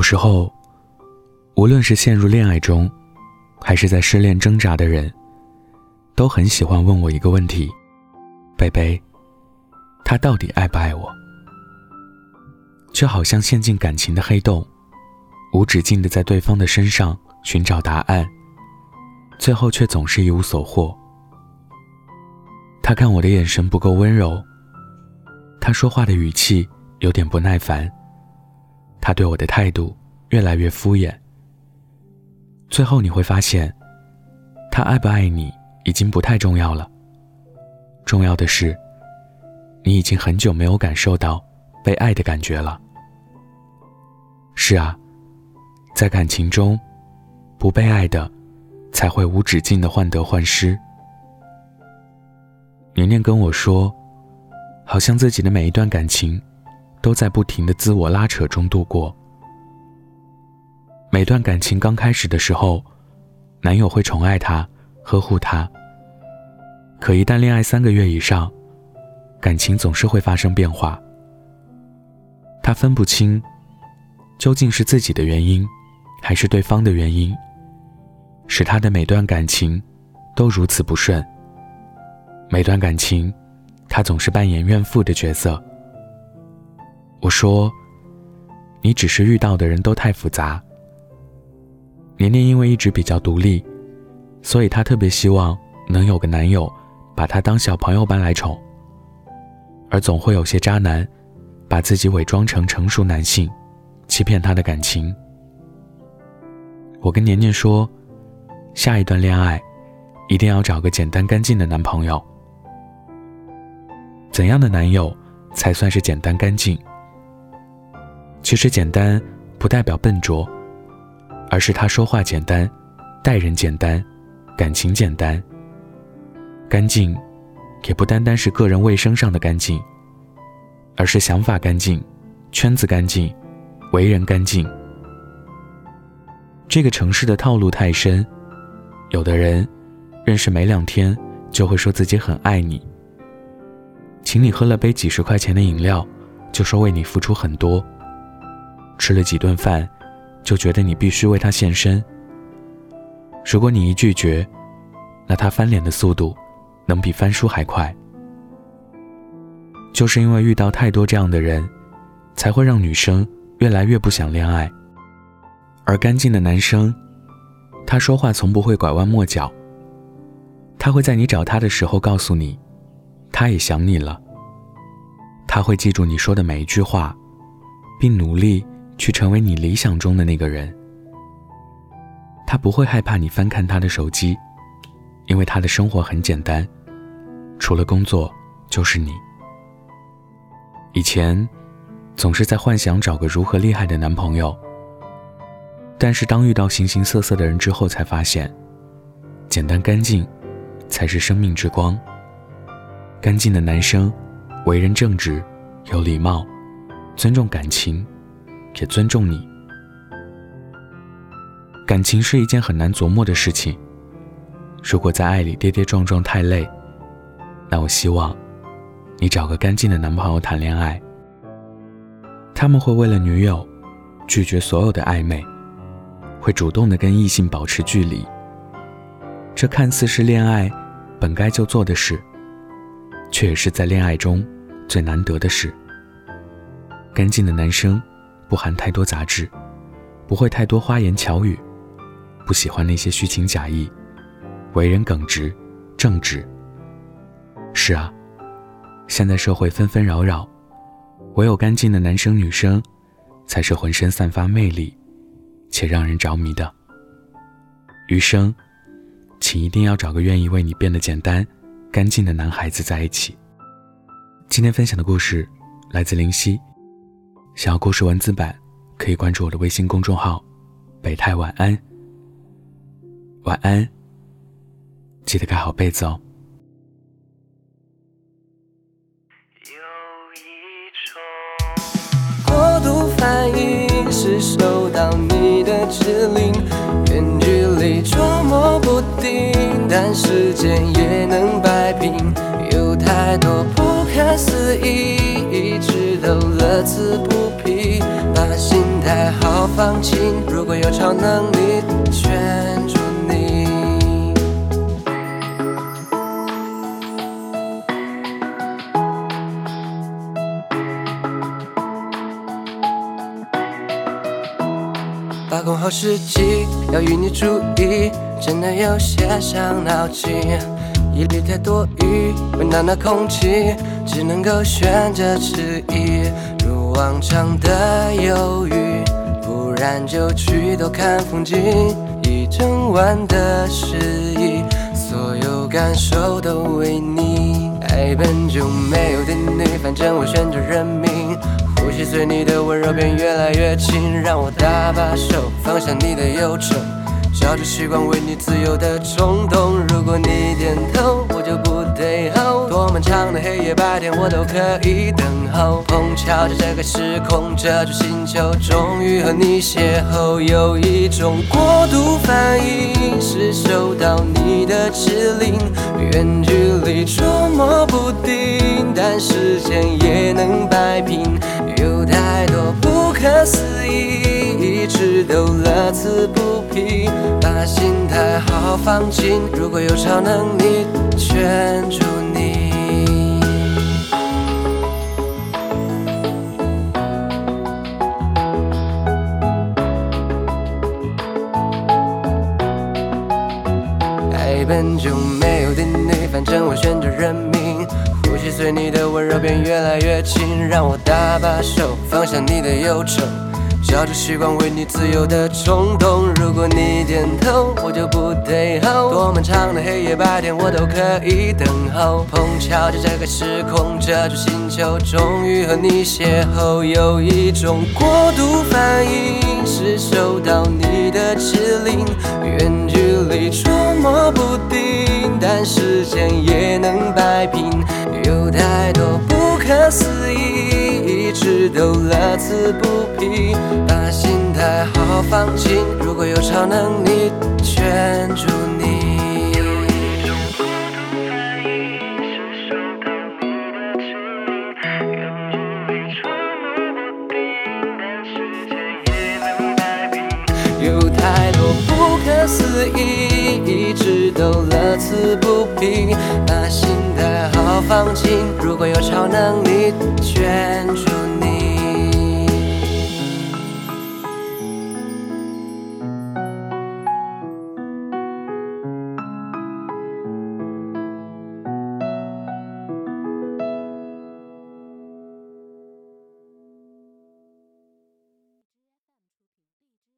有时候，无论是陷入恋爱中，还是在失恋挣扎的人，都很喜欢问我一个问题：贝贝，他到底爱不爱我？就好像陷进感情的黑洞，无止境的在对方的身上寻找答案，最后却总是一无所获。他看我的眼神不够温柔，他说话的语气有点不耐烦，他对我的态度越来越敷衍。最后你会发现，他爱不爱你已经不太重要了，重要的是，你已经很久没有感受到。被爱的感觉了。是啊，在感情中，不被爱的，才会无止境的患得患失。年年跟我说，好像自己的每一段感情，都在不停的自我拉扯中度过。每段感情刚开始的时候，男友会宠爱她，呵护她。可一旦恋爱三个月以上，感情总是会发生变化。他分不清，究竟是自己的原因，还是对方的原因，使他的每段感情都如此不顺。每段感情，他总是扮演怨妇的角色。我说，你只是遇到的人都太复杂。年年因为一直比较独立，所以她特别希望能有个男友，把她当小朋友般来宠。而总会有些渣男。把自己伪装成成熟男性，欺骗他的感情。我跟年年说，下一段恋爱一定要找个简单干净的男朋友。怎样的男友才算是简单干净？其实简单不代表笨拙，而是他说话简单，待人简单，感情简单。干净，也不单单是个人卫生上的干净。而是想法干净，圈子干净，为人干净。这个城市的套路太深，有的人认识没两天就会说自己很爱你，请你喝了杯几十块钱的饮料，就说为你付出很多；吃了几顿饭，就觉得你必须为他献身。如果你一拒绝，那他翻脸的速度能比翻书还快。就是因为遇到太多这样的人，才会让女生越来越不想恋爱。而干净的男生，他说话从不会拐弯抹角。他会在你找他的时候告诉你，他也想你了。他会记住你说的每一句话，并努力去成为你理想中的那个人。他不会害怕你翻看他的手机，因为他的生活很简单，除了工作就是你。以前，总是在幻想找个如何厉害的男朋友。但是当遇到形形色色的人之后，才发现，简单干净，才是生命之光。干净的男生，为人正直，有礼貌，尊重感情，也尊重你。感情是一件很难琢磨的事情。如果在爱里跌跌撞撞太累，那我希望。你找个干净的男朋友谈恋爱，他们会为了女友拒绝所有的暧昧，会主动的跟异性保持距离。这看似是恋爱本该就做的事，却也是在恋爱中最难得的事。干净的男生不含太多杂质，不会太多花言巧语，不喜欢那些虚情假意，为人耿直正直。是啊。现在社会纷纷扰扰，唯有干净的男生女生，才是浑身散发魅力，且让人着迷的。余生，请一定要找个愿意为你变得简单、干净的男孩子在一起。今天分享的故事来自林夕，想要故事文字版，可以关注我的微信公众号“北太晚安”。晚安，记得盖好被子哦。有一种过度反应是收到你的指令，远距离捉摸不定，但时间也能摆平。有太多不可思议，一直都乐此不，态好放晴。如果有超能力圈住你，把控好时机，要与你注意，真的有些伤脑筋。疑虑太多余，温暖的空气，只能够选择迟疑。如往常的犹豫，然就去多看风景。一整晚的失意，所有感受都为你。爱本就没有定律，反正我选择认命。呼吸随你的温柔变越来越轻，让我搭把手，放下你的忧愁。笑着习惯为你自由的冲动，如果你点头，我就不退后。多漫长的黑夜白天，我都可以等候。碰巧在这个时空，这座星球，终于和你邂逅。有一种过度反应，是收到你的指令，远距离捉摸不定，但时间也能摆平。有太多不可思议，都乐此不疲。把心态好好放轻，如果有超能力圈住你。爱本就没有定律，反正我选择认命。呼吸随你的温柔变越来越轻，让我搭把手，放下你的忧愁。笑着习惯为你自由的冲动，如果你点头，我就不退后。多漫长的黑夜白天，我都可以等候。碰巧在这个时空，这座星球，终于和你邂逅。有一种过度反应，是收到你的指令，远距离捉摸不定，但时间也能乐此不疲。把心态好好放轻，如果有超能力圈住你。有太多不可思议，一直都乐此不疲。把心态好好放轻，如果有超能力圈住你。